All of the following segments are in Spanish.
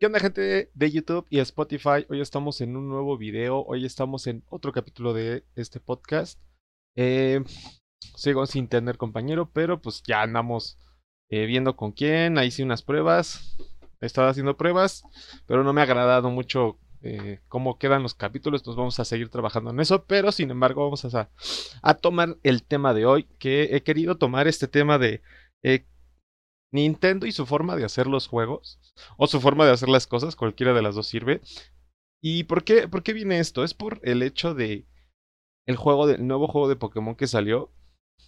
¿Qué onda gente de YouTube y Spotify? Hoy estamos en un nuevo video, hoy estamos en otro capítulo de este podcast. Eh, sigo sin tener compañero, pero pues ya andamos eh, viendo con quién, ahí sí unas pruebas. He estado haciendo pruebas, pero no me ha agradado mucho eh, cómo quedan los capítulos, entonces vamos a seguir trabajando en eso, pero sin embargo vamos a, a tomar el tema de hoy, que he querido tomar este tema de Nintendo y su forma de hacer los juegos, o su forma de hacer las cosas, cualquiera de las dos sirve. ¿Y por qué, por qué viene esto? Es por el hecho de el juego del nuevo juego de Pokémon que salió,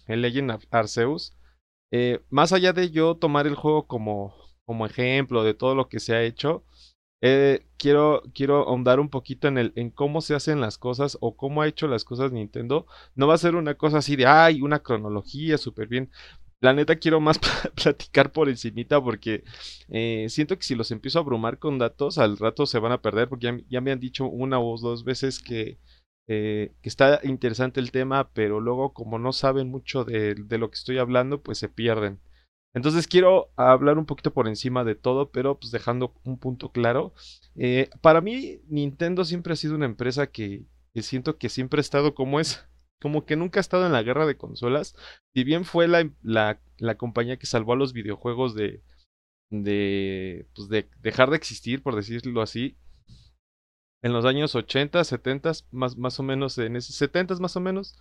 el Legend Arceus. Eh, más allá de yo tomar el juego como, como ejemplo de todo lo que se ha hecho, eh, quiero, quiero ahondar un poquito en, el, en cómo se hacen las cosas o cómo ha hecho las cosas Nintendo. No va a ser una cosa así de, ay, una cronología súper bien. La neta quiero más platicar por encimita porque eh, siento que si los empiezo a abrumar con datos, al rato se van a perder porque ya, me han dicho una o dos veces que, eh, que, está interesante el tema, pero luego como no saben mucho de, lo que estoy hablando, pues se pierden. Entonces quiero hablar un poquito por encima de todo, pero pues dejando un punto claro. Eh, para mí, Nintendo siempre ha sido una empresa que siento que siempre ha estado como es como que nunca ha estado en la guerra de consolas. Si bien fue la, la, compañía que salvó a los videojuegos de, de, pues de dejar de existir, por decirlo así, en los años 80, 70, más, más o menos, en esos 70 más o menos,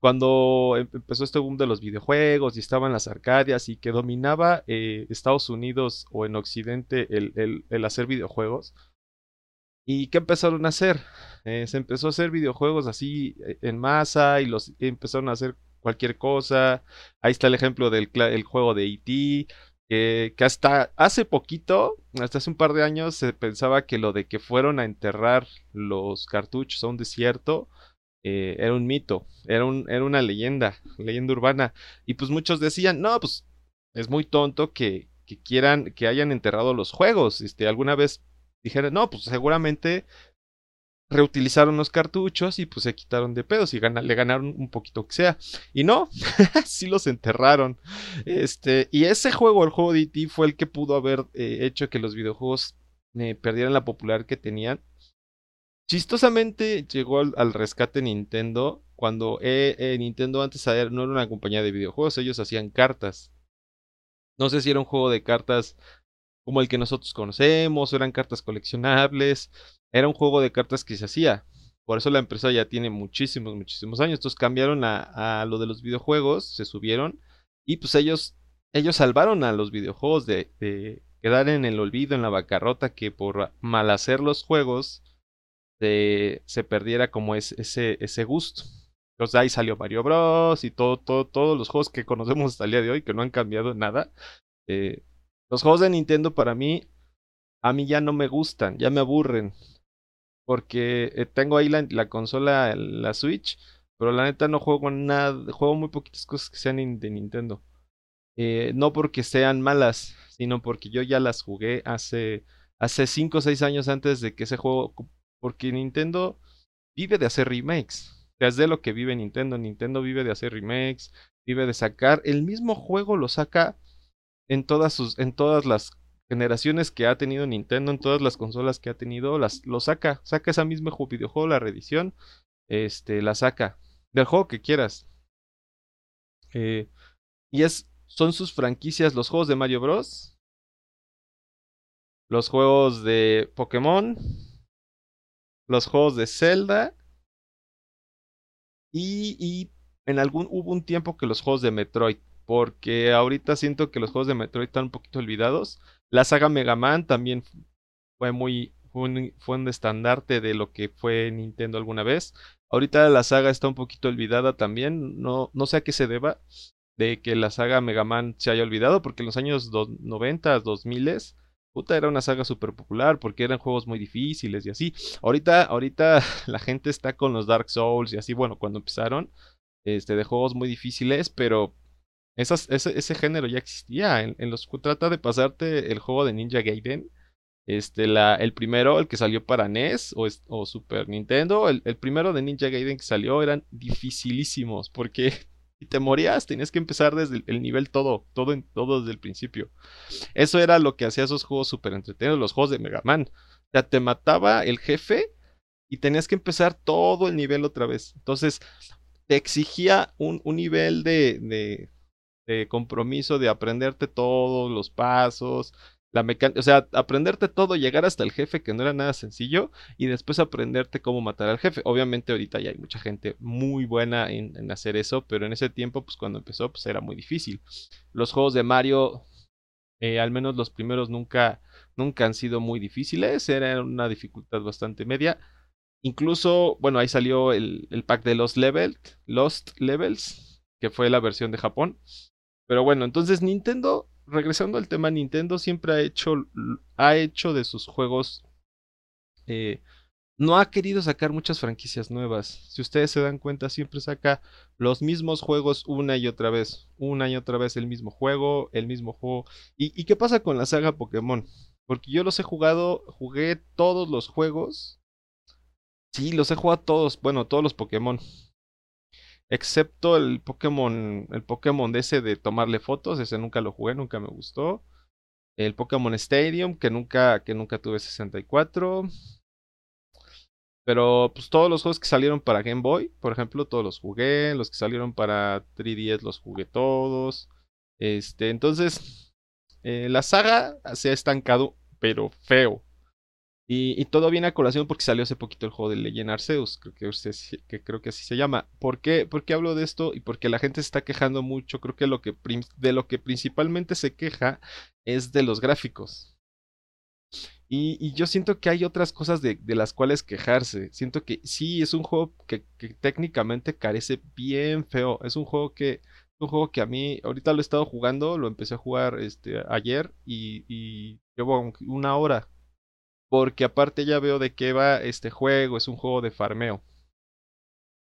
cuando em, empezó este boom de los videojuegos y estaban las arcadias y que dominaba eh, Estados Unidos o en Occidente el, el, el hacer videojuegos. ¿Y qué empezaron a hacer? Eh, se empezó a hacer videojuegos así eh, en masa y los empezaron a hacer cualquier cosa. Ahí está el ejemplo del el juego de E.T. Que, hasta hace poquito, hasta hace un par de años, se pensaba que lo de que fueron a enterrar los cartuchos a un desierto eh, era un mito, era, era una leyenda, leyenda urbana. Y pues muchos decían, no, pues es muy tonto que, que quieran, que hayan enterrado los juegos. Este, alguna vez dijeron, no, pues seguramente reutilizaron los cartuchos y pues se quitaron de pedos y le ganaron un poquito que sea. Y no, sí los enterraron. Este, y ese juego, el juego de E.T., fue el que pudo haber eh, hecho que los videojuegos eh, perdieran la popularidad que tenían. Chistosamente llegó al, rescate Nintendo cuando eh, Nintendo antes no era una compañía de videojuegos, ellos hacían cartas. No sé si era un juego de cartas como el que nosotros conocemos, eran cartas coleccionables, era un juego de cartas que se hacía. Por eso la empresa ya tiene muchísimos, muchísimos años. Entonces cambiaron a, lo de los videojuegos, se subieron y pues ellos, ellos salvaron a los videojuegos de, quedar en el olvido, en la bancarrota, que por mal hacer los juegos se, se perdiera como ese, ese gusto. Entonces ahí salió Mario Bros. y todo, todo, todos los juegos que conocemos hasta el día de hoy, que no han cambiado nada. Eh, los juegos de Nintendo para mí, a mí ya no me gustan, ya me aburren. Porque eh, tengo ahí la, consola, la Switch, pero la neta no juego nada, juego muy poquitas cosas que sean de Nintendo. Eh, no porque sean malas, sino porque yo ya las jugué hace hace 5 o 6 años antes de que ese juego, porque Nintendo vive de hacer remakes. Es de lo que vive Nintendo. Nintendo vive de hacer remakes, vive de sacar el mismo juego, lo saca en todas sus, en todas las generaciones que ha tenido Nintendo, en todas las consolas que ha tenido, las, lo saca, saca esa misma videojuego, la reedición, este, la saca, del juego que quieras. Eh, y es, son sus franquicias, los juegos de Mario Bros, los juegos de Pokémon, los juegos de Zelda, y, y en algún, hubo un tiempo que los juegos de Metroid porque ahorita siento que los juegos de Metroid están un poquito olvidados. La saga Mega Man también fue muy fue un, estandarte de lo que fue Nintendo alguna vez. Ahorita la saga está un poquito olvidada también, no, no sé a qué se deba de que la saga Mega Man se haya olvidado, porque en los años 90, 2000 puta, era una saga súper popular porque eran juegos muy difíciles y así. Ahorita, ahorita la gente está con los Dark Souls y así, bueno, cuando empezaron, este, de juegos muy difíciles, pero ese, género ya existía. En, los trata de pasarte el juego de Ninja Gaiden. Este, la, el primero, el que salió para NES o, o Super Nintendo, el, el, primero de Ninja Gaiden que salió eran dificilísimos porque y te morías, tenías que empezar desde el nivel todo, todo, en, todo desde el principio. Eso era lo que hacía esos juegos súper entretenidos, los juegos de Mega Man. O sea, te mataba el jefe y tenías que empezar todo el nivel otra vez. Entonces, te exigía un, nivel de, de, compromiso, de aprenderte todos los pasos, la mecánica, o sea, aprenderte todo, llegar hasta el jefe, que no era nada sencillo, y después aprenderte cómo matar al jefe. Obviamente ahorita ya hay mucha gente muy buena en, hacer eso, pero en ese tiempo, pues cuando empezó, pues era muy difícil. Los juegos de Mario, eh, al menos los primeros nunca, nunca han sido muy difíciles, era una dificultad bastante media. Incluso, bueno, ahí salió el, pack de los Lost Levels, que fue la versión de Japón. Pero bueno, entonces Nintendo regresando al tema, Nintendo siempre ha hecho, ha hecho de sus juegos, eh, no ha querido sacar muchas franquicias nuevas. Si ustedes se dan cuenta, siempre saca los mismos juegos una y otra vez, una y otra vez el mismo juego, el mismo juego. ¿Y, y qué pasa con la saga Pokémon? Porque yo los he jugado, jugué todos los juegos. Sí, los he jugado todos, bueno, todos los Pokémon. Excepto el Pokémon, el Pokémon de ese de tomarle fotos, ese nunca lo jugué, nunca me gustó. El Pokémon Stadium, que nunca, que nunca tuve 64. Pero pues todos los juegos que salieron para Game Boy, por ejemplo, todos los jugué. Los que salieron para 3DS los jugué todos. Este, entonces, eh, la saga se ha estancado, pero feo. Y, todo viene a colación porque salió hace poquito el juego de Legend Arceus, creo que, usted, que creo que así se llama. ¿Por qué? ¿Por qué hablo de esto? Y porque la gente se está quejando mucho. Creo que, lo que de lo que principalmente se queja es de los gráficos. Y, yo siento que hay otras cosas de, las cuales quejarse. Siento que sí, es un juego que, técnicamente carece bien feo. Es un juego que un juego que a mí, ahorita lo he estado jugando, lo empecé a jugar este, ayer y, y llevo una hora porque aparte ya veo de qué va este juego, es un juego de farmeo.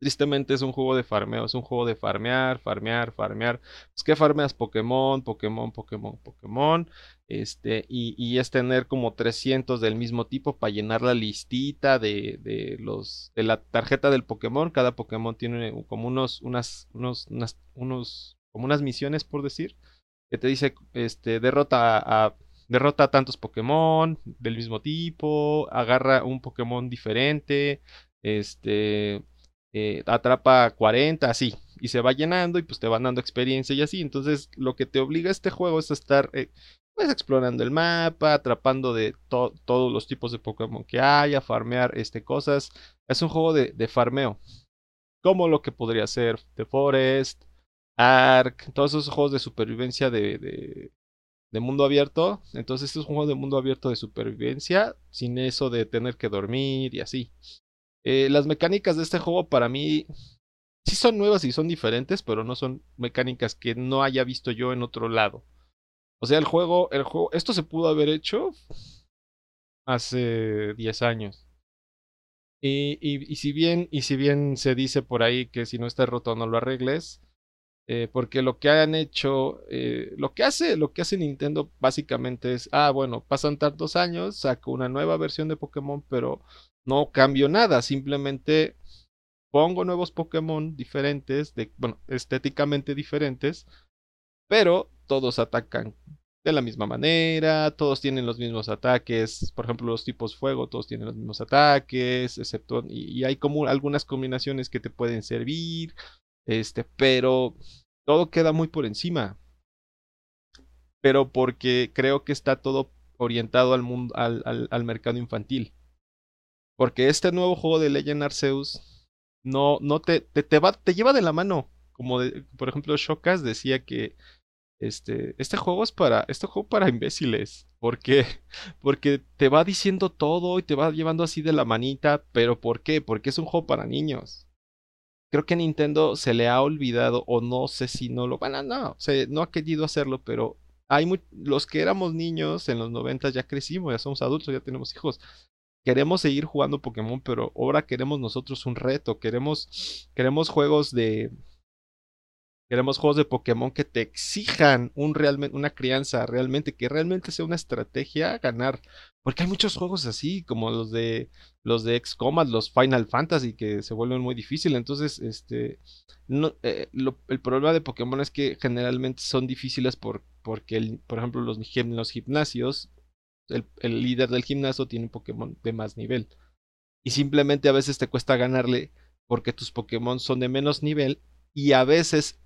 Tristemente es un juego de farmeo, es un juego de farmear, farmear, farmear. Es que farmeas Pokémon, Pokémon, Pokémon, Pokémon. Este, y, es tener como 300 del mismo tipo para llenar la listita de, de, los, de la tarjeta del Pokémon. Cada Pokémon tiene como unos, unas, unos, unos, como unas misiones por decir. Que te dice, este, derrota a derrota a tantos Pokémon del mismo tipo, agarra un Pokémon diferente, este, eh, atrapa 40, así, y se va llenando y pues te van dando experiencia y así. Entonces lo que te obliga este juego es a estar eh, pues explorando el mapa, atrapando de todos los tipos de Pokémon que haya, farmear este, cosas. Es un juego de, de farmeo. Como lo que podría ser The Forest, Ark, todos esos juegos de supervivencia de mundo abierto. Entonces, este es un juego de mundo abierto de supervivencia, sin eso de tener que dormir y así. Eh, las mecánicas de este juego para mí sí son nuevas y son diferentes, pero no son mecánicas que no haya visto yo en otro lado. O sea, el juego, el juego, esto se pudo haber hecho hace 10 años. Y, y, si bien, y si bien se dice por ahí que si no está roto no lo arregles, eh, porque lo que han hecho, eh, lo que hace, lo que hace Nintendo básicamente es, ah, bueno, pasan tantos años, saco una nueva versión de Pokémon, pero no cambio nada, simplemente pongo nuevos Pokémon diferentes, bueno, estéticamente diferentes, pero todos atacan de la misma manera, todos tienen los mismos ataques, por ejemplo los tipos fuego, todos tienen los mismos ataques, excepto, y hay algunas combinaciones que te pueden servir, este, pero todo queda muy por encima. Pero porque creo que está todo orientado al mundo, al, al, mercado infantil. Porque este nuevo juego de Legend Arceus no, no te, te, va, te lleva de la mano. Como por ejemplo, Shokas decía que este, este juego es para, este juego para imbéciles. Porque, porque te va diciendo todo y te va llevando así de la manita. Pero ¿por qué? Porque es un juego para niños creo que Nintendo se le ha olvidado o no sé si no lo van a, no, se, no ha querido hacerlo, pero hay los que éramos niños en los 90 ya crecimos, ya somos adultos, ya tenemos hijos. Queremos seguir jugando Pokémon, pero ahora queremos nosotros un reto, queremos queremos juegos de queremos juegos de Pokémon que te exijan un una crianza realmente que realmente sea una estrategia ganar, Porque hay muchos juegos así, como los de los de XCOM, los Final Fantasy, que se vuelven muy difíciles. Entonces, este, no, eh, el problema de Pokémon es que generalmente son difíciles por, porque, por ejemplo, los, los gimnasios, el, líder del gimnasio tiene un Pokémon de más nivel. Y simplemente a veces te cuesta ganarle porque tus Pokémon son de menos nivel y a veces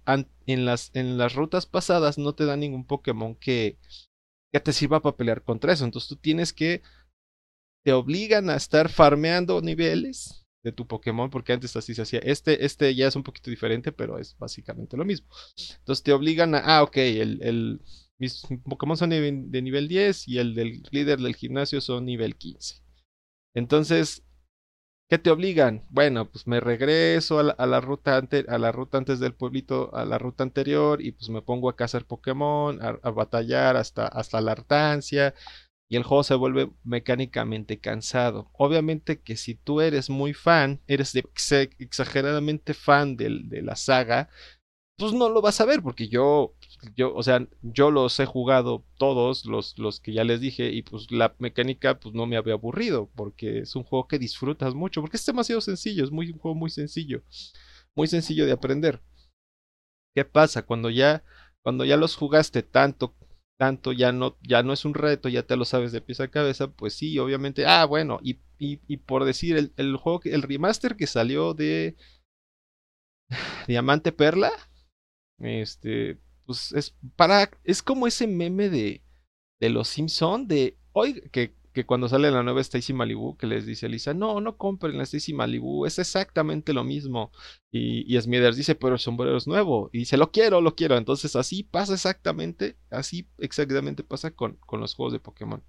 en las, en las rutas pasadas no te dan ningún Pokémon que, que te sirva para pelear contra eso. Entonces tú tienes que, te obligan a estar farmeando niveles de tu Pokémon, porque antes así se hacía. Este, este ya es un poquito diferente, pero es básicamente lo mismo. Entonces te obligan a, ah, ok, el, el mis Pokémon son de, nivel 10 y el del líder del gimnasio son nivel 15. Entonces, ¿Qué te obligan? Bueno, pues me regreso a la, ruta a la ruta antes del pueblito, a la ruta anterior, y pues me pongo a cazar Pokémon, a, batallar hasta, hasta la hartancia, y el juego se vuelve mecánicamente cansado. Obviamente que si tú eres muy fan, eres exageradamente fan de la saga, pues no lo vas a ver, porque yo yo, o sea, yo los he jugado todos, los, los que ya les dije, y pues la mecánica pues no me había aburrido, porque es un juego que disfrutas mucho, porque es demasiado sencillo, es muy, un juego muy sencillo, muy sencillo de aprender. ¿Qué pasa? Cuando ya, cuando ya los jugaste tanto, tanto, ya no, ya no es un reto, ya te lo sabes de pieza a cabeza, pues sí, obviamente, ah, bueno, y, y, y por decir, el, el juego, el remaster que salió de Diamante Perla, este, pues es para, es como ese meme de, de los Simpson de hoy, que, que cuando sale la nueva Stacy Malibu, que les dice Lisa, no, no compren la Stacy Malibu, es exactamente lo mismo. Y, y Smithers dice, pero el sombrero es nuevo. Y dice, lo quiero, lo quiero. Entonces así pasa exactamente, así exactamente pasa con, con los juegos de Pokémon.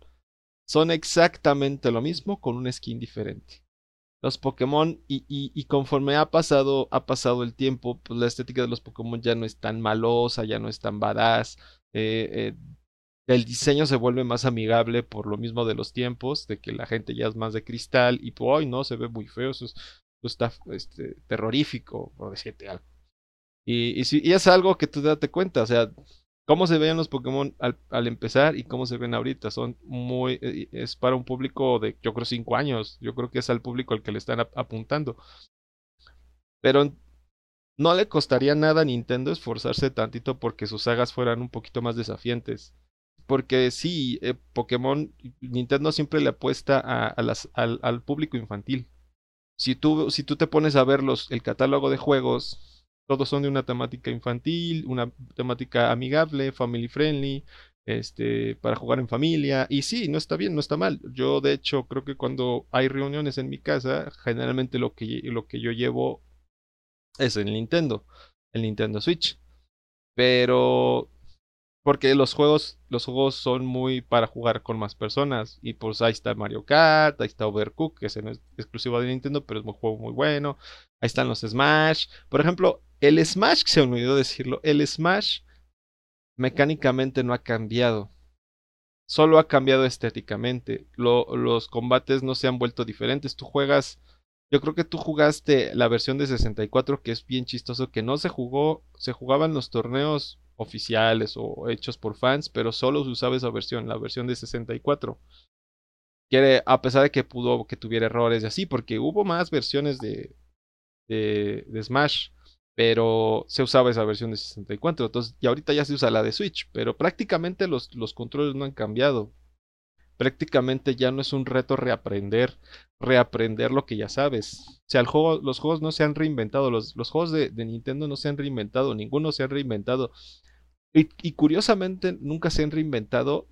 Son exactamente lo mismo con un skin diferente los Pokémon y, y, conforme ha pasado, ha pasado el tiempo, pues la estética de los Pokémon ya no es tan malosa, ya no es tan badass. Eh, eh, el diseño se vuelve más amigable por lo mismo de los tiempos, de que la gente ya es más de cristal y pues hoy no se ve muy feo, eso, está este, terrorífico, por decirte algo. Y, y, y, es algo que tú date cuenta, o sea, cómo se veían los Pokémon al, empezar y cómo se ven ahorita. Son muy. Eh, es para un público de, yo creo, 5 años. Yo creo que es al público al que le están apuntando. Pero no le costaría nada a Nintendo esforzarse tantito porque sus sagas fueran un poquito más desafiantes. Porque sí, eh, Pokémon, Nintendo siempre le apuesta al, al, público infantil. Si tú, si tú te pones a ver los, el catálogo de juegos, todos son de una temática infantil, una temática amigable, family friendly, este, para jugar en familia. Y sí, no está bien, no está mal. Yo, de hecho, creo que cuando hay reuniones en mi casa, generalmente lo que, lo que yo llevo es el Nintendo, el Nintendo Switch. Pero porque los juegos, los juegos son muy para jugar con más personas. Y pues ahí está Mario Kart, ahí está Overcooked, que es exclusivo de Nintendo, pero es un juego muy bueno. Ahí están los Smash. Por ejemplo, el Smash, se me olvidó decirlo, el Smash mecánicamente no ha cambiado. Solo ha cambiado estéticamente. los combates no se han vuelto diferentes. Tú juegas. Yo creo que tú jugaste la versión de 64, que es bien chistoso, que no se jugó. Se jugaban los torneos oficiales o hechos por fans, pero solo se usaba esa versión, la versión de 64. Quiere, a pesar de que pudo que tuviera errores y así, porque hubo más versiones de, de, de Smash pero se usaba esa versión de 64, entonces, y ahorita ya se usa la de Switch, pero prácticamente los, los controles no han cambiado. Prácticamente ya no es un reto reaprender, reaprender lo que ya sabes. O sea, juego, los juegos no se han reinventado, los, los juegos de, Nintendo no se han reinventado, ninguno se ha reinventado. Y, y curiosamente nunca se han reinventado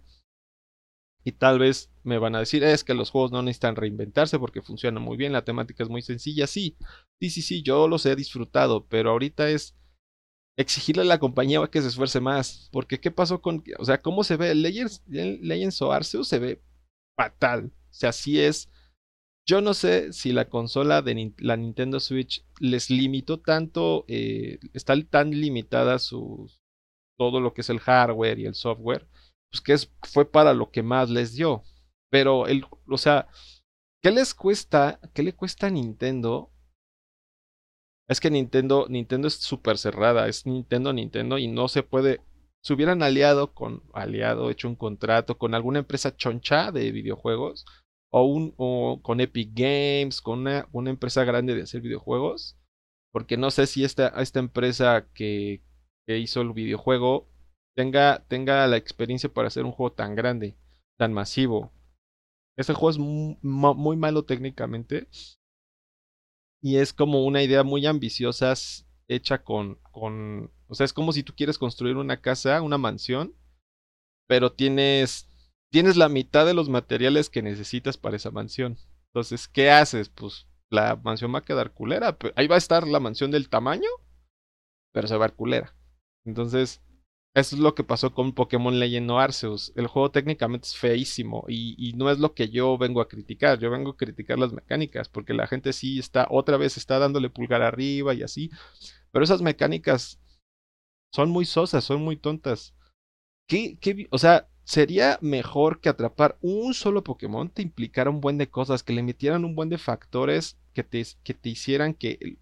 y tal vez me van a decir, es que los juegos no necesitan reinventarse porque funcionan muy bien, la temática es muy sencilla. Sí, sí, sí, sí, yo los he disfrutado, pero ahorita es exigirle a la compañía que se esfuerce más. Porque, ¿qué pasó con.? O sea, ¿cómo se ve? Legends, Legends of Arceus se ve fatal. O sea, sí es. Yo no sé si la consola de la Nintendo Switch les limitó tanto, eh, está tan limitada su, todo lo que es el hardware y el software, pues que es, fue para lo que más les dio. Pero, el, o sea, ¿qué les cuesta? ¿Qué le cuesta a Nintendo? Es que Nintendo, Nintendo es súper cerrada, es Nintendo, Nintendo y no se puede, se hubieran aliado con, aliado, hecho un contrato con alguna empresa choncha de videojuegos o, un, o con Epic Games, con una, una empresa grande de hacer videojuegos, porque no sé si esta, esta empresa que, que hizo el videojuego tenga, tenga la experiencia para hacer un juego tan grande, tan masivo. Este juego es muy, malo técnicamente. Y es como una idea muy ambiciosa hecha con, con... O sea, es como si tú quieres construir una casa, una mansión, pero tienes, tienes la mitad de los materiales que necesitas para esa mansión. Entonces, ¿qué haces? Pues la mansión va a quedar culera. Ahí va a estar la mansión del tamaño, pero se va a ver culera. Entonces, eso es lo que pasó con Pokémon Legend Arceus. El juego técnicamente es feísimo y, no es lo que yo vengo a criticar. Yo vengo a criticar las mecánicas porque la gente sí está, otra vez está dándole pulgar arriba y así. Pero esas mecánicas son muy sosas, son muy tontas. ¿Qué, qué, o sea, sería mejor que atrapar un solo Pokémon te implicara un buen de cosas, que le metieran un buen de factores que te, que te hicieran que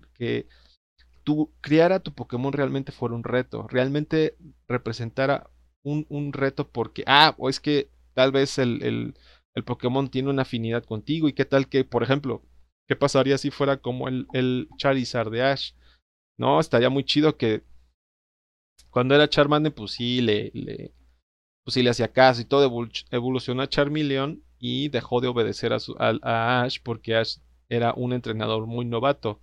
tu criar a tu Pokémon realmente fuera un reto, realmente representara un, un reto porque, ah, o es que tal vez el, el, el, Pokémon tiene una afinidad contigo y qué tal que, por ejemplo, ¿qué pasaría si fuera como el, el Charizard de Ash? No, estaría muy chido que cuando era Charmander, pues sí, le, le, pues sí le hacía caso y todo evolucionó a Charmeleon y dejó de obedecer a, su, a, a Ash porque Ash era un entrenador muy novato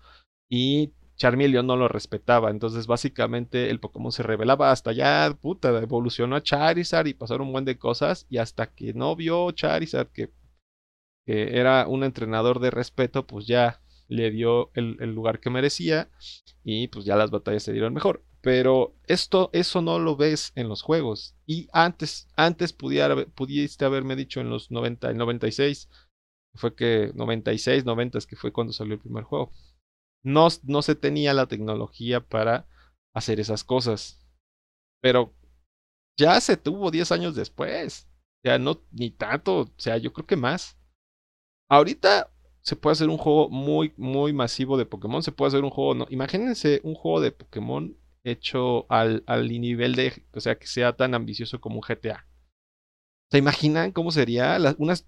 y Charmeleon no lo respetaba. Entonces, básicamente, el Pokémon se revelaba hasta ya, puta, evolucionó a Charizard y pasaron un buen de cosas. Y hasta que no vio Charizard que, que era un entrenador de respeto, pues ya le dio el, lugar que merecía. Y pues ya las batallas se dieron mejor. Pero esto, eso no lo ves en los juegos. Y antes, antes pudiera, pudiste haberme dicho en los 90, el 96, fue que 96, 90 es que fue cuando salió el primer juego no, no se tenía la tecnología para hacer esas cosas. Pero ya se tuvo 10 años después. Ya no, ni tanto, o sea, yo creo que más. Ahorita se puede hacer un juego muy, muy masivo de Pokémon. Se puede hacer un juego, no, imagínense un juego de Pokémon hecho al, al nivel de, o sea, que sea tan ambicioso como un GTA. ¿Se imaginan cómo sería?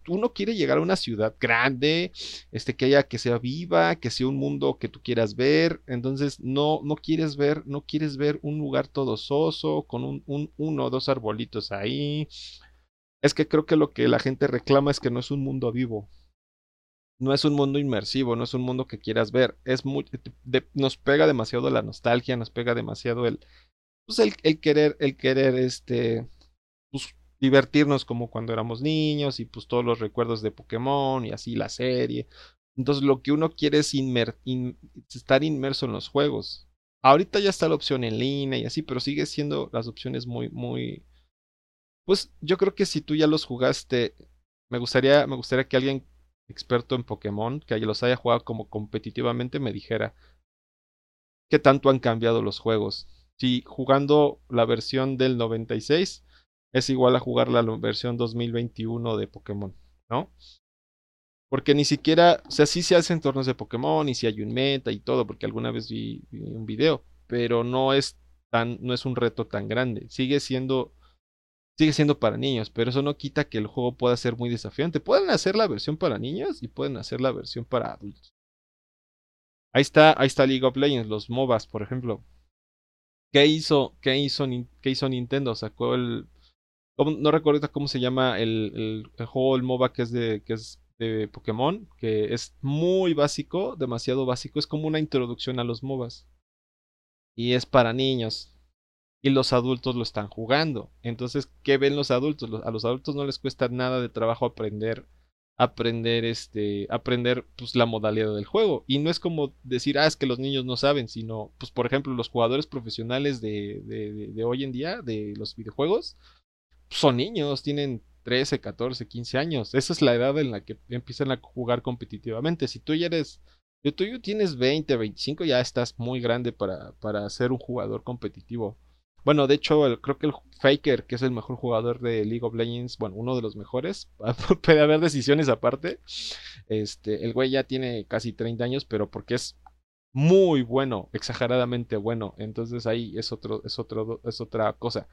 uno quiere llegar a una ciudad grande, este, que haya, que sea viva, que sea un mundo que tú quieras ver. Entonces, no, no quieres ver, no quieres ver un lugar todo soso, con un, un, uno o dos arbolitos ahí. Es que creo que lo que la gente reclama es que no es un mundo vivo. No es un mundo inmersivo, no es un mundo que quieras ver. Es muy, nos pega demasiado la nostalgia, nos pega demasiado el, pues el, el querer, el querer, este, pues, divertirnos como cuando éramos niños y pues todos los recuerdos de Pokémon y así la serie. Entonces lo que uno quiere es estar inmerso en los juegos. Ahorita ya está la opción en línea y así, pero sigue siendo las opciones muy, muy... Pues yo creo que si tú ya los jugaste, me gustaría, me gustaría que alguien experto en Pokémon, que los haya jugado como competitivamente, me dijera qué tanto han cambiado los juegos. Si jugando la versión del 96 es igual a jugar la versión 2021 de Pokémon, ¿no? Porque ni siquiera, o sea, sí se hacen torneos de Pokémon y si hay un meta y todo, porque alguna vez vi, un video, pero no es tan, no es un reto tan grande. Sigue siendo, sigue siendo para niños, pero eso no quita que el juego pueda ser muy desafiante. Pueden hacer la versión para niños y pueden hacer la versión para adultos. Ahí está, ahí está League of Legends, los MOBAs, por ejemplo. ¿Qué hizo, qué hizo, qué hizo Nintendo? Sacó el no recuerdo cómo se llama el, el, juego, el MOBA que es de, que es de Pokémon, que es muy básico, demasiado básico, es como una introducción a los MOBAs. Y es para niños. Y los adultos lo están jugando. Entonces, ¿qué ven los adultos? A los adultos no les cuesta nada de trabajo aprender aprender este aprender pues la modalidad del juego y no es como decir ah es que los niños no saben sino pues por ejemplo los jugadores profesionales de, de, de hoy en día de los videojuegos son niños, tienen 13, 14, 15 años. Esa es la edad en la que empiezan a jugar competitivamente. Si tú ya eres, si tú ya tienes 20, 25, ya estás muy grande para, para ser un jugador competitivo. Bueno, de hecho, creo que el Faker, que es el mejor jugador de League of Legends, bueno, uno de los mejores, puede haber decisiones aparte. Este, el güey ya tiene casi 30 años, pero porque es muy bueno, exageradamente bueno. Entonces ahí es otro, es otro, es otra cosa.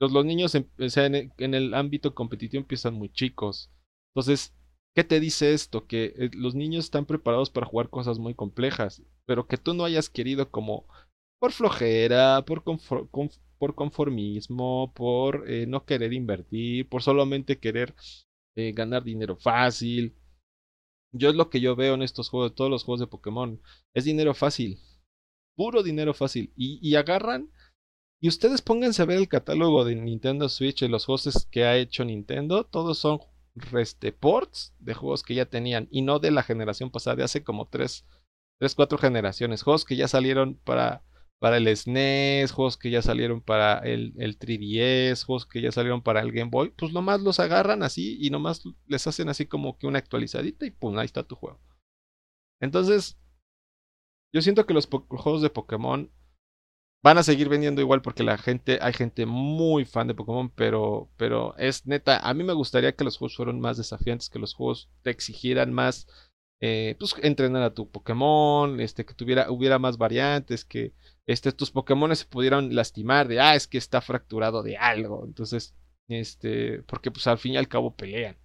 Los, niños en, en, el, ámbito competitivo empiezan muy chicos. Entonces, ¿qué te dice esto? Que eh, los niños están preparados para jugar cosas muy complejas, pero que tú no hayas querido como por flojera, por, por conformismo, por eh, no querer invertir, por solamente querer eh, ganar dinero fácil. Yo es lo que yo veo en estos juegos, todos los juegos de Pokémon. Es dinero fácil. Puro dinero fácil. Y, agarran. Y ustedes pónganse a ver el catálogo de Nintendo Switch y los juegos que ha hecho Nintendo. Todos son ports de juegos que ya tenían. Y no de la generación pasada, de hace como 3, 3 4 generaciones. Juegos que ya salieron para para el SNES, e juegos que ya salieron para el, el 3DS, juegos que ya salieron para el Game Boy, pues nomás los agarran así y nomás les hacen así como que una actualizadita y pum, ahí está tu juego. Entonces, yo siento que los juegos de Pokémon van a seguir vendiendo igual porque la gente, hay gente muy fan de Pokémon, pero, pero es neta, a mí me gustaría que los juegos fueran más desafiantes, que los juegos te exigieran más, eh, pues entrenar a tu Pokémon, este, que tuviera, hubiera más variantes, que este, tus Pokémon se pudieran lastimar de, ah, es que está fracturado de algo. Entonces, este, porque pues al fin y al cabo pelean.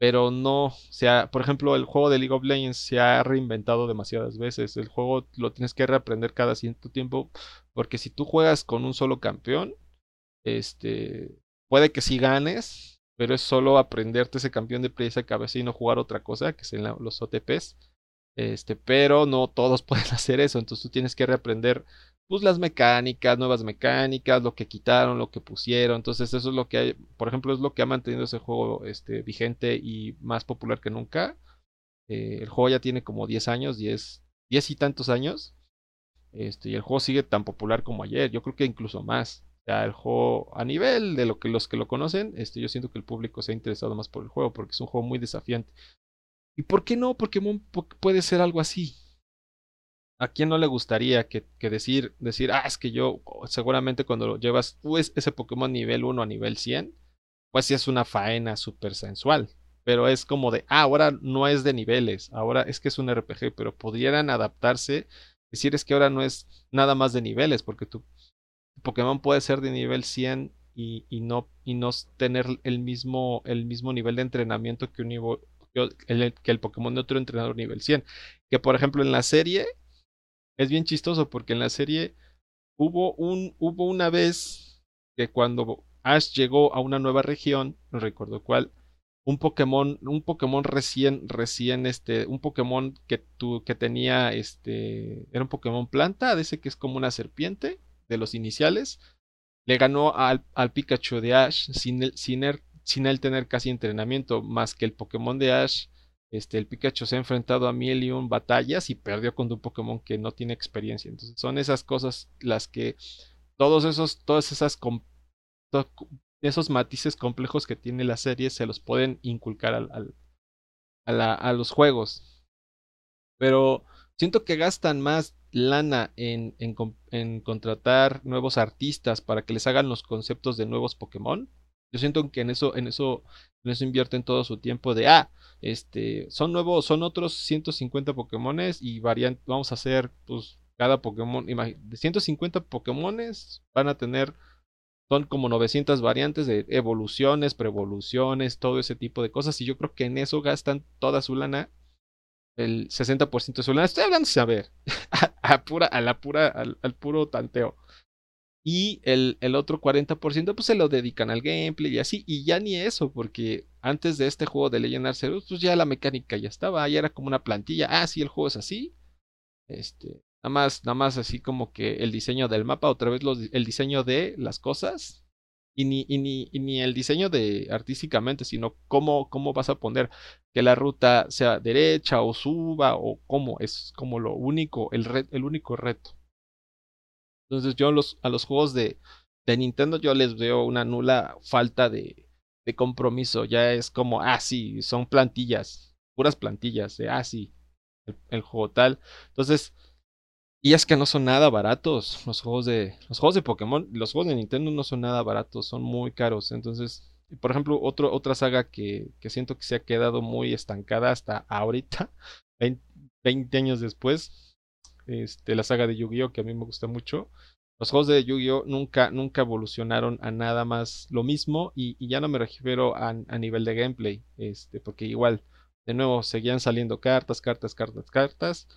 Pero no, o sea, por ejemplo, el juego de League of Legends se ha reinventado demasiadas veces. El juego lo tienes que reaprender cada cierto tiempo, porque si tú juegas con un solo campeón, este, puede que sí ganes, pero es solo aprenderte ese campeón de presa cabeza y no jugar otra cosa, que son los OTPs. Este, pero no todos pueden hacer eso, entonces tú tienes que reaprender pues las mecánicas, nuevas mecánicas, lo que quitaron, lo que pusieron. Entonces, eso es lo que hay, por ejemplo, es lo que ha mantenido ese juego este, vigente y más popular que nunca. Eh, el juego ya tiene como 10 años, 10, 10 y tantos años. Este, y el juego sigue tan popular como ayer. Yo creo que incluso más. Ya el juego, a nivel de lo que los que lo conocen, este, yo siento que el público se ha interesado más por el juego porque es un juego muy desafiante. ¿Y por qué no Pokémon puede ser algo así? ¿A quién no le gustaría que, decir, decir, ah, es que yo seguramente cuando lo llevas pues, ese Pokémon nivel 1 a nivel 100, pues sí es una faena súper sensual. Pero es como de, ah, ahora no es de niveles, ahora es que es un RPG, pero pudieran adaptarse, decir es que ahora no es nada más de niveles, porque tu Pokémon puede ser de nivel 100 y, y, no, y no tener el mismo, el mismo nivel de entrenamiento que un, que el Pokémon de otro entrenador nivel 100. Que por ejemplo en la serie es bien chistoso porque en la serie hubo, un, hubo una vez que cuando Ash llegó a una nueva región, no recuerdo cuál, un Pokémon, un Pokémon recién, recién, este, un Pokémon que, tu, que tenía, este, era un Pokémon planta, de ese que es como una serpiente, de los iniciales, le ganó al, al Pikachu de Ash sin, sin, sin él tener casi entrenamiento, más que el Pokémon de Ash. Este, el Pikachu se ha enfrentado a un batallas y perdió con un Pokémon que no tiene experiencia. Entonces son esas cosas las que todos esos, todas esas esos matices complejos que tiene la serie se los pueden inculcar al, a, los juegos. Pero siento que gastan más lana en, en, contratar nuevos artistas para que les hagan los conceptos de nuevos Pokémon yo siento que en eso, en eso, en eso invierten todo su tiempo de, ah, este, son nuevos, son otros 150 Pokémones y variantes, vamos a hacer, pues, cada Pokémon, de 150 Pokémones van a tener, son como 900 variantes de evoluciones, preevoluciones, todo ese tipo de cosas y yo creo que en eso gastan toda su lana el 60% de su lana. Estoy hablando, a ver, a, pura, a la pura, al puro tanteo. Y el, el, otro 40% pues se lo dedican al gameplay y así. Y ya ni eso, porque antes de este juego de Legend Arceus, pues ya la mecánica ya estaba, ya era como una plantilla. Ah, sí, el juego es así. Este, nada más, nada más así como que el diseño del mapa, otra vez el diseño de las cosas. Y ni, y ni, ni el diseño de artísticamente, sino cómo, cómo vas a poner que la ruta sea derecha o suba o cómo. Es como lo único, el, el único reto. Entonces yo los, a los juegos de, Nintendo yo les veo una nula falta de, compromiso. Ya es como, ah, sí, son plantillas, puras plantillas, de, ah, sí, el, juego tal. Entonces, y es que no son nada baratos los juegos de los juegos de Pokémon, los juegos de Nintendo no son nada baratos, son muy caros. Entonces, por ejemplo, otro, otra saga que, que siento que se ha quedado muy estancada hasta ahorita, 20 años después, este, la saga de Yu-Gi-Oh! que a mí me gusta mucho. Los juegos de Yu-Gi-Oh nunca, nunca evolucionaron a nada más lo mismo y, ya no me refiero a, nivel de gameplay, este, porque igual, de nuevo, seguían saliendo cartas, cartas, cartas, cartas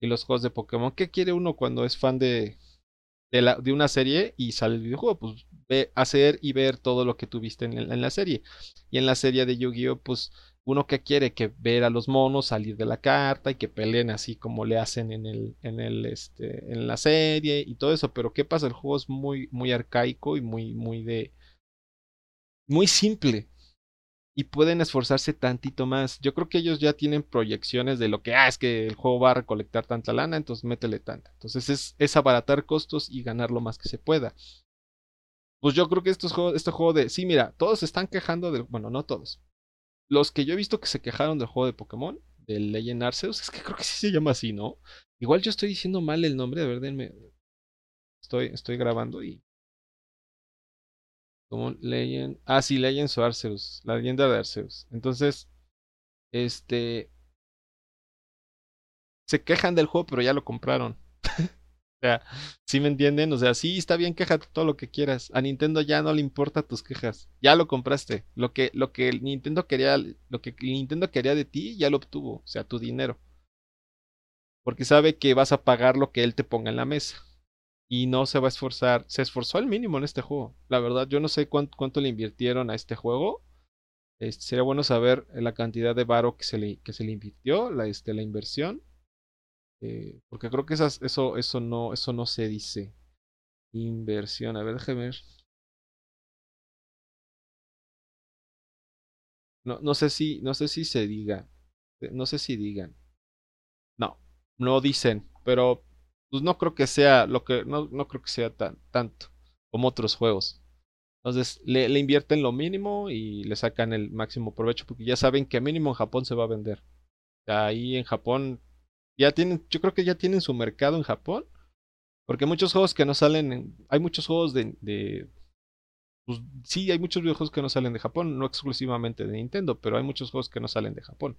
y los juegos de Pokémon. ¿Qué quiere uno cuando es fan de, de, la, de una serie y sale el videojuego? Pues hacer y ver todo lo que tuviste en, en la serie. Y en la serie de Yu-Gi-Oh, pues uno que quiere que ver a los monos salir de la carta y que peleen así como le hacen en el en el este en la serie y todo eso, pero qué pasa, el juego es muy muy arcaico y muy muy de muy simple y pueden esforzarse tantito más. Yo creo que ellos ya tienen proyecciones de lo que ah, es que el juego va a recolectar tanta lana, entonces métele tanta. Entonces es, es abaratar costos y ganar lo más que se pueda. Pues yo creo que estos juegos, este juego de, sí, mira, todos se están quejando del, bueno, no todos, los que yo he visto que se quejaron del juego de Pokémon, del Legend Arceus, es que creo que sí se llama así, ¿no? Igual yo estoy diciendo mal el nombre, a ver, denme. Estoy, estoy grabando y. Como Legend. Ah, sí, Legends o Arceus. La leyenda de Arceus. Entonces, este. Se quejan del juego, pero ya lo compraron. Sea, si me entienden? O sea, sí, está bien, quéjate todo lo que quieras. A Nintendo ya no le importa tus quejas. Ya lo compraste. Lo que, lo que Nintendo quería, lo que Nintendo quería de ti, ya lo obtuvo. O sea, tu dinero. Porque sabe que vas a pagar lo que él te ponga en la mesa. Y no se va a esforzar. Se esforzó al mínimo en este juego. La verdad, yo no sé cuánto, cuánto le invirtieron a este juego. Este, sería bueno saber la cantidad de varo que se le, que se le invirtió, la, este, la inversión. Eh, porque creo que eso, eso, no, eso no se dice. Inversión. A ver, déjeme ver. No, no sé si, no sé si se diga. Eh, no sé si digan. No, no dicen. Pero pues no creo que sea lo que. No, no creo que sea tan, tanto como otros juegos. Entonces le, le, invierten lo mínimo y le sacan el máximo provecho. Porque ya saben que mínimo en Japón se va a vender. Ahí en Japón ya tienen, yo creo que ya tienen su mercado en Japón. Porque muchos juegos que no salen, en, hay muchos juegos de, pues, sí, hay muchos videojuegos que no salen de Japón, no exclusivamente de Nintendo, pero hay muchos juegos que no salen de Japón.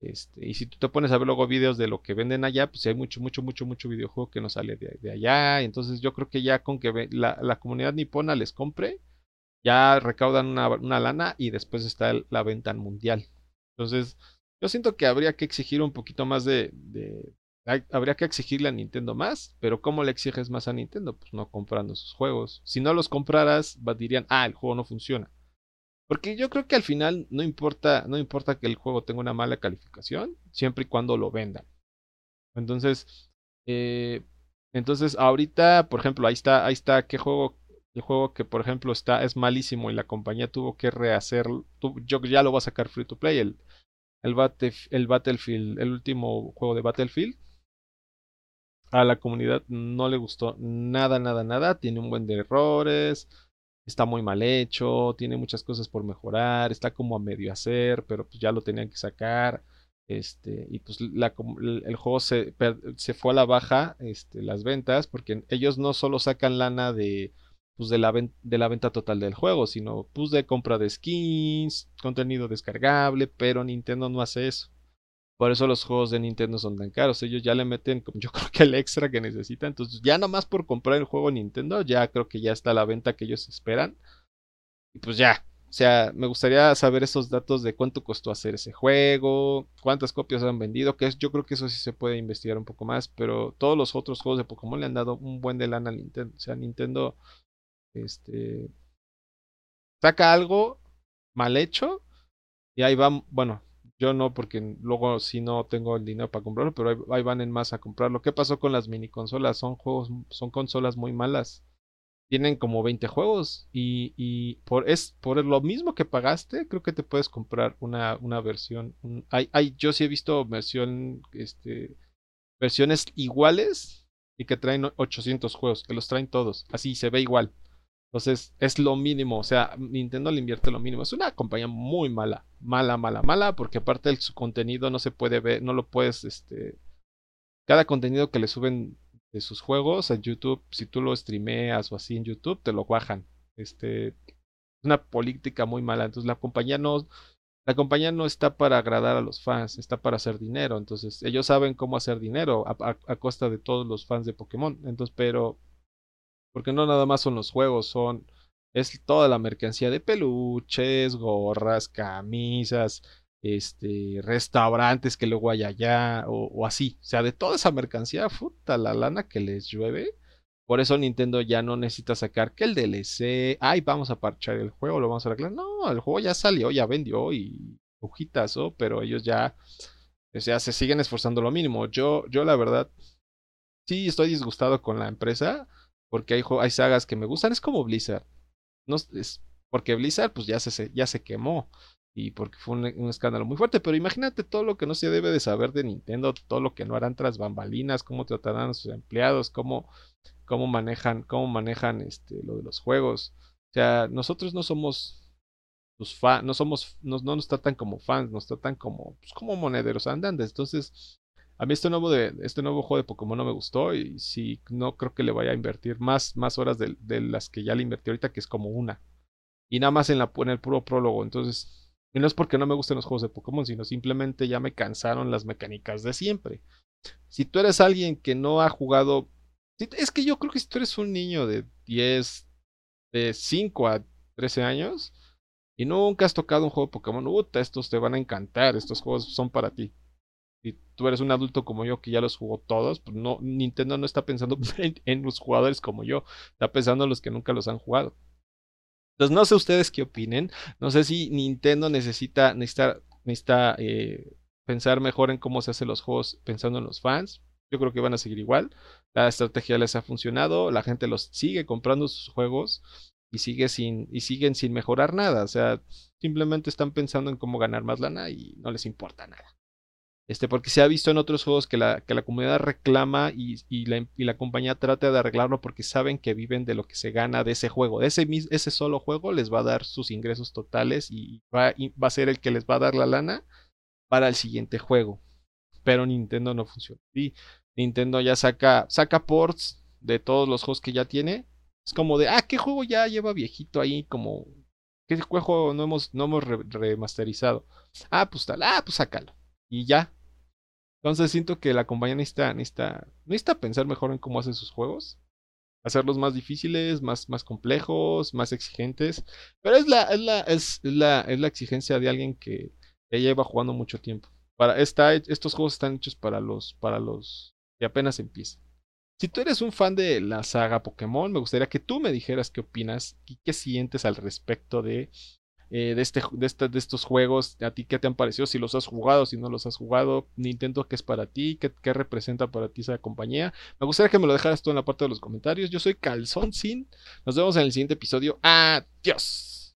Este, y si tú te pones a ver luego videos de lo que venden allá, pues hay mucho, mucho, mucho, mucho videojuego que no sale de, de allá. Entonces yo creo que ya con que la, comunidad nipona les compre, ya recaudan una lana y después está la venta mundial. Entonces, yo siento que habría que exigir un poquito más de, habría que exigirle a Nintendo más, pero ¿cómo le exiges más a Nintendo? Pues no comprando sus juegos. Si no los compraras, dirían, ah, el juego no funciona. Porque yo creo que al final no importa, no importa que el juego tenga una mala calificación, siempre y cuando lo vendan. Entonces, eh, entonces ahorita, por ejemplo, ahí está, ahí está, qué juego, el juego que por ejemplo está, es malísimo y la compañía tuvo que rehacer, yo ya lo voy a sacar free to play, el el, el Battlefield, el último juego de Battlefield. A la comunidad no le gustó nada, nada, nada. Tiene un buen de errores. Está muy mal hecho. Tiene muchas cosas por mejorar. Está como a medio hacer, pero pues ya lo tenían que sacar. Este, y pues la, el juego se, se, fue a la baja, este, las ventas, porque ellos no solo sacan lana de, pues de la, venta total del juego, sino pues de compra de skins, contenido descargable, pero Nintendo no hace eso. Por eso los juegos de Nintendo son tan caros. Ellos ya le meten, yo creo que el extra que necesitan. Entonces, ya nomás por comprar el juego Nintendo, ya creo que ya está la venta que ellos esperan. Y pues ya. O sea, me gustaría saber esos datos de cuánto costó hacer ese juego, cuántas copias han vendido, que es, yo creo que eso sí se puede investigar un poco más, pero todos los otros juegos de Pokémon le han dado un buen de lana a Nintendo. O sea, Nintendo este, saca algo mal hecho y ahí van, bueno, yo no porque luego si no tengo el dinero para comprarlo, pero ahí, van en masa a comprarlo. ¿Qué pasó con las mini consolas? Son juegos, son consolas muy malas. Tienen como 20 juegos y, y por, es por lo mismo que pagaste, creo que te puedes comprar una, una versión. hay, hay, yo sí he visto versión, este, versiones iguales y que traen 800 juegos, que los traen todos, así se ve igual. Entonces es lo mínimo, o sea, Nintendo le invierte lo mínimo. Es una compañía muy mala, mala, mala, mala, porque aparte de su contenido no se puede ver, no lo puedes, este, cada contenido que le suben de sus juegos a YouTube, si tú lo streameas o así en YouTube, te lo bajan. Este, es una política muy mala. Entonces la compañía no, la compañía no está para agradar a los fans, está para hacer dinero. Entonces ellos saben cómo hacer dinero a, a costa de todos los fans de Pokémon. Entonces, pero Porque no nada más son los juegos, son es toda la mercancía de peluches, gorras, camisas, este, restaurantes que luego hay allá, o, así. O sea, de toda esa mercancía, puta, la lana que les llueve. Por eso Nintendo ya no necesita sacar que el DLC, ay, vamos a parchar el juego, lo vamos a arreglar. No, el juego ya salió, ya vendió y ojitazo, pero ellos ya, o sea, se siguen esforzando lo mínimo. Yo, yo la verdad, sí estoy disgustado con la empresa, porque hay, hay sagas que me gustan, es como Blizzard. No, es porque Blizzard pues ya se, ya se quemó y porque fue un, escándalo muy fuerte. Pero imagínate todo lo que no se debe de saber de Nintendo, todo lo que no harán tras bambalinas, cómo tratarán a sus empleados, cómo, cómo manejan, cómo manejan este, lo de los juegos. O sea, nosotros no somos sus fans, no somos, no, no, nos tratan como fans, nos tratan como, pues, como monederos andantes. Entonces, a mí este nuevo, de, este nuevo juego de Pokémon no me gustó y sí, no creo que le vaya a invertir más, más horas de, las que ya le invertí ahorita, que es como una. Y nada más en, el puro prólogo. Entonces, y no es porque no me gusten los juegos de Pokémon, sino simplemente ya me cansaron las mecánicas de siempre. Si tú eres alguien que no ha jugado... Es que yo creo que si tú eres un niño de 10, de 5 a 13 años y nunca has tocado un juego de Pokémon, estos te van a encantar, estos juegos son para ti si tú eres un adulto como yo que ya los jugó todos, pues no, Nintendo no está pensando en, los jugadores como yo, está pensando en los que nunca los han jugado. Entonces no sé ustedes qué opinen, no sé si Nintendo necesita, necesita, eh, pensar mejor en cómo se hacen los juegos pensando en los fans. Yo creo que van a seguir igual. La estrategia les ha funcionado, la gente los sigue comprando sus juegos y y siguen sin mejorar nada, o sea, simplemente están pensando en cómo ganar más lana y no les importa nada. Este, porque se ha visto en otros juegos que la, que la comunidad reclama y, y, la, y, la, compañía trata de arreglarlo porque saben que viven de lo que se gana de ese juego. De ese, ese solo juego les va a dar sus ingresos totales y va, va a ser el que les va a dar la lana para el siguiente juego. Pero Nintendo no funciona. Nintendo ya saca, saca ports de todos los juegos que ya tiene. Es como de, ah, ¿qué juego ya lleva viejito ahí? Como, ¿qué juego no hemos, no hemos remasterizado? Ah, pues tal, ah, pues sácalo y ya. Entonces siento que la compañía necesita, necesita, necesita pensar mejor en cómo hace sus juegos. Hacerlos más difíciles, más, más complejos, más exigentes. Pero es la, es la, es la, es la exigencia de alguien que ya lleva jugando mucho tiempo. Para, está, estos juegos están hechos para los, para los que apenas empiezan. Si tú eres un fan de la saga Pokémon, me gustaría que tú me dijeras qué opinas y qué sientes al respecto de eh, de, este, de, de, estos juegos, a ti qué te han parecido, si los has jugado, si no los has jugado, Nintendo qué es para ti, qué, qué representa para ti esa compañía. Me gustaría que me lo dejaras tú en la parte de los comentarios. Yo soy Calzón Sin, nos vemos en el siguiente episodio. Adiós.